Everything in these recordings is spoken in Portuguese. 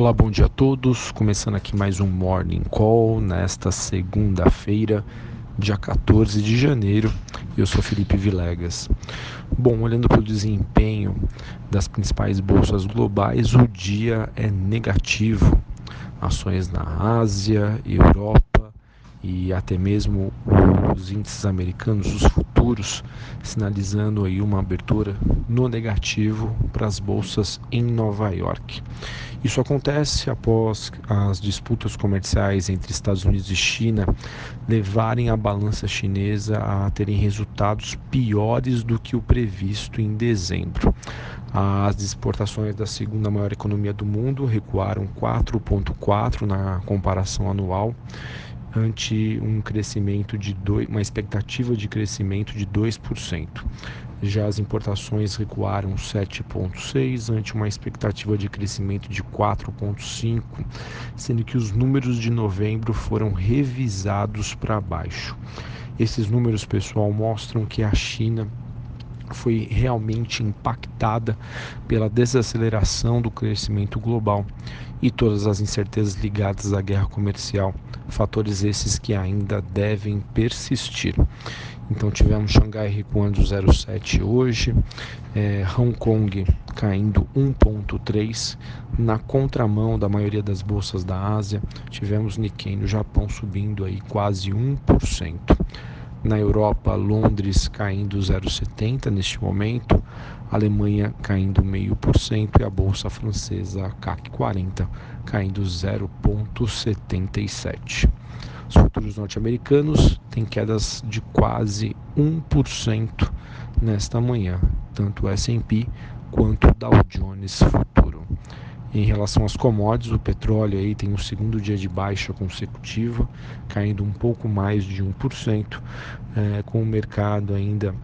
Olá, bom dia a todos. Começando aqui mais um Morning Call nesta segunda-feira, dia 14 de janeiro. Eu sou Felipe Vilegas. Bom, olhando para o desempenho das principais bolsas globais, o dia é negativo. Ações na Ásia, Europa e até mesmo os índices americanos, os futuros, sinalizando aí uma abertura no negativo para as bolsas em Nova York. Isso acontece após as disputas comerciais entre Estados Unidos e China levarem a balança chinesa a terem resultados piores do que o previsto em dezembro. As exportações da segunda maior economia do mundo recuaram 4,4 na comparação anual ante um crescimento de dois, uma expectativa de crescimento de 2%. Já as importações recuaram 7,6 ante uma expectativa de crescimento de 4,5, sendo que os números de novembro foram revisados para baixo. Esses números, pessoal, mostram que a China foi realmente impactada pela desaceleração do crescimento global e todas as incertezas ligadas à guerra comercial, fatores esses que ainda devem persistir. Então tivemos Xangai recuando 0,7 hoje, é, Hong Kong caindo 1,3 na contramão da maioria das bolsas da Ásia, tivemos Nikkei no Japão subindo aí quase 1%. Na Europa, Londres caindo 0,70 neste momento, Alemanha caindo 0,5% e a bolsa francesa CAC 40 caindo 0,77. Os futuros norte-americanos têm quedas de quase 1% nesta manhã, tanto o S&P quanto o Dow Jones futuro. Em relação às commodities, o petróleo aí tem um segundo dia de baixa consecutiva, caindo um pouco mais de 1%, é, com o mercado ainda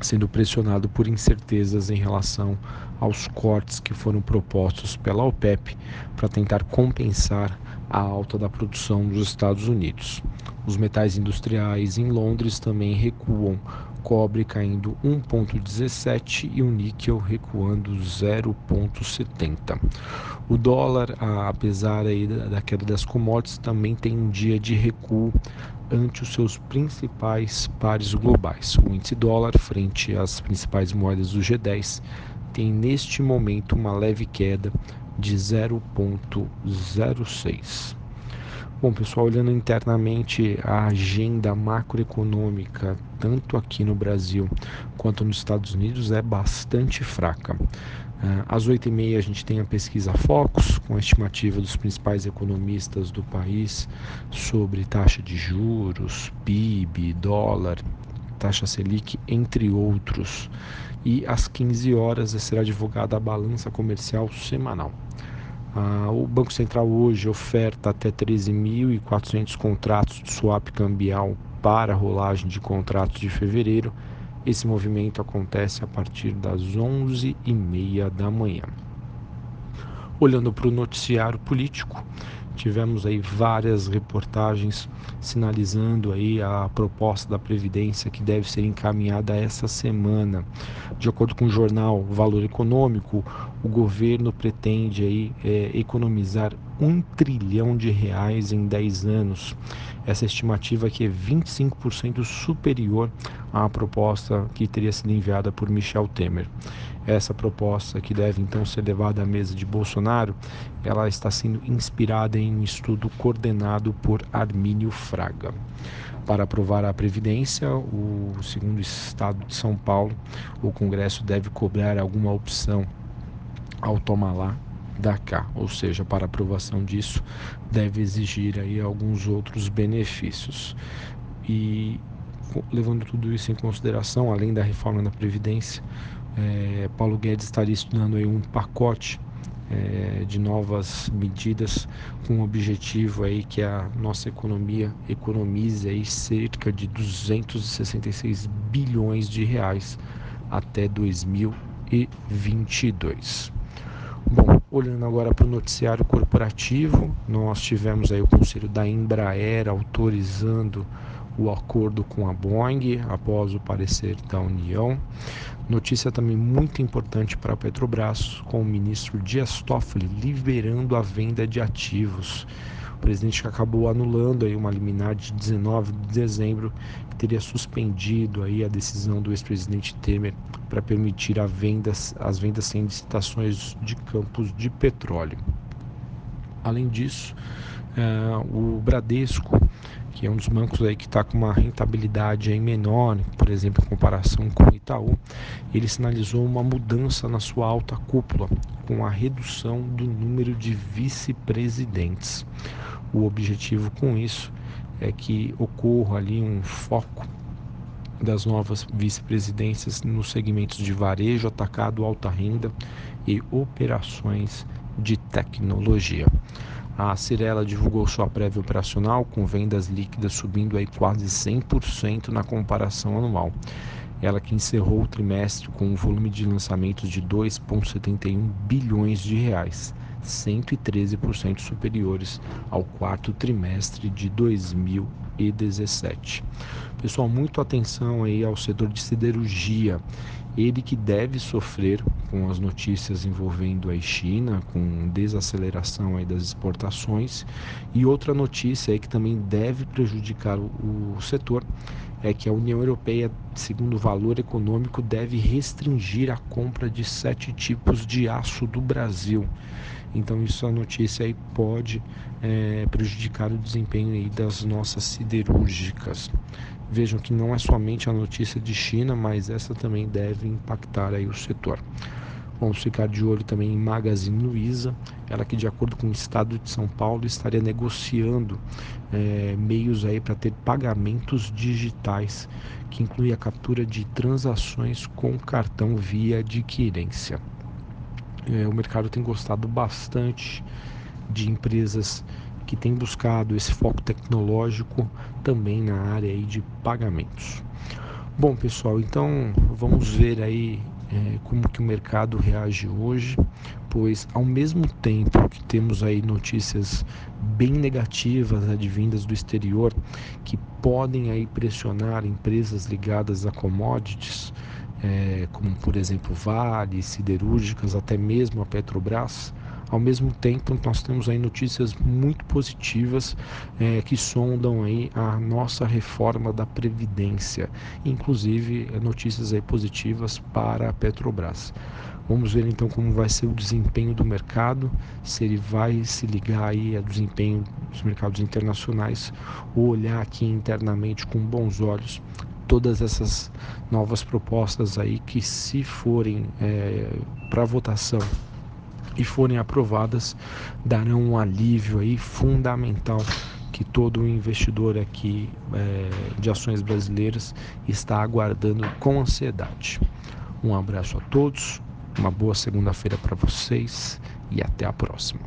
sendo pressionado por incertezas em relação aos cortes que foram propostos pela OPEP para tentar compensar a alta da produção nos Estados Unidos. Os metais industriais em Londres também recuam, cobre caindo 1,17 e o níquel recuando 0,70. O dólar, apesar da queda das commodities, também tem um dia de recuo ante os seus principais pares globais. O índice dólar, frente às principais moedas do G10, tem neste momento uma leve queda de 0,06. Bom, pessoal, olhando internamente a agenda macroeconômica, tanto aqui no Brasil quanto nos Estados Unidos, é bastante fraca. Ah, às 8h30 a gente tem a pesquisa Focus, com a estimativa dos principais economistas do país sobre taxa de juros, PIB, dólar, taxa Selic, entre outros. E às 15 horas será divulgada a balança comercial semanal. Ah, o Banco Central hoje oferta até 13.400 contratos de swap cambial para a rolagem de contratos de fevereiro. Esse movimento acontece a partir das 11h30 da manhã. Olhando para o noticiário político, tivemos aí várias reportagens sinalizando aí a proposta da previdência que deve ser encaminhada essa semana. De acordo com o jornal Valor Econômico, o governo pretende aí é, economizar um trilhão de reais em 10 anos. Essa estimativa aqui é 25% superior à proposta que teria sido enviada por Michel Temer. Essa proposta que deve então ser levada à mesa de Bolsonaro, ela está sendo inspirada em um estudo coordenado por Armínio Fraga. Para aprovar a Previdência, o segundo Estado de São Paulo, o Congresso deve cobrar alguma opção ao tomar lá da cá, ou seja, para aprovação disso deve exigir aí alguns outros benefícios. E levando tudo isso em consideração, além da reforma da Previdência, é, Paulo Guedes estaria estudando aí um pacote é, de novas medidas com o objetivo aí que a nossa economia economize aí cerca de 266 bilhões de reais até 2022. Olhando agora para o noticiário corporativo, nós tivemos aí o conselho da Embraer autorizando o acordo com a Boeing após o parecer da União. Notícia também muito importante para a Petrobras, com o ministro Dias Toffoli liberando a venda de ativos. O presidente acabou anulando aí uma liminar de 19 de dezembro que teria suspendido aí a decisão do ex-presidente Temer para permitir a vendas, as vendas sem licitações de campos de petróleo. Além disso, o Bradesco, que é um dos bancos aí que está com uma rentabilidade aí menor, por exemplo, em comparação com o Itaú, ele sinalizou uma mudança na sua alta cúpula, com a redução do número de vice-presidentes. O objetivo com isso é que ocorra ali um foco das novas vice-presidências nos segmentos de varejo, atacado, alta renda e operações de tecnologia. A Cirela divulgou sua prévia operacional com vendas líquidas subindo aí quase 100% na comparação anual. Ela que encerrou o trimestre com um volume de lançamentos de 2,71 bilhões de reais, 113% superiores ao quarto trimestre de 2017. Pessoal, muito atenção aí ao setor de siderurgia ele que deve sofrer com as notícias envolvendo a China, com desaceleração aí das exportações. E outra notícia aí que também deve prejudicar o, o setor é que a União Europeia, segundo o valor econômico, deve restringir a compra de sete tipos de aço do Brasil. Então isso a notícia aí pode é, prejudicar o desempenho aí das nossas siderúrgicas. Vejam que não é somente a notícia de China, mas essa também deve impactar aí o setor. Vamos ficar de olho também em Magazine Luiza, ela que de acordo com o Estado de São Paulo estaria negociando é, meios aí para ter pagamentos digitais, que inclui a captura de transações com cartão via adquirência. É, o mercado tem gostado bastante de empresas que tem buscado esse foco tecnológico também na área aí de pagamentos. Bom, pessoal, então vamos ver aí é, como que o mercado reage hoje, pois ao mesmo tempo que temos aí notícias bem negativas advindas do exterior que podem aí pressionar empresas ligadas a commodities, é, como por exemplo Vale, siderúrgicas, até mesmo a Petrobras, ao mesmo tempo, nós temos aí notícias muito positivas é, que sondam aí a nossa reforma da Previdência, inclusive é, notícias aí positivas para a Petrobras. Vamos ver então como vai ser o desempenho do mercado, se ele vai se ligar aí ao desempenho dos mercados internacionais ou olhar aqui internamente com bons olhos todas essas novas propostas aí que se forem é, para votação e forem aprovadas, darão um alívio aí fundamental que todo investidor aqui é, de ações brasileiras está aguardando com ansiedade. Um abraço a todos, uma boa segunda-feira para vocês e até a próxima.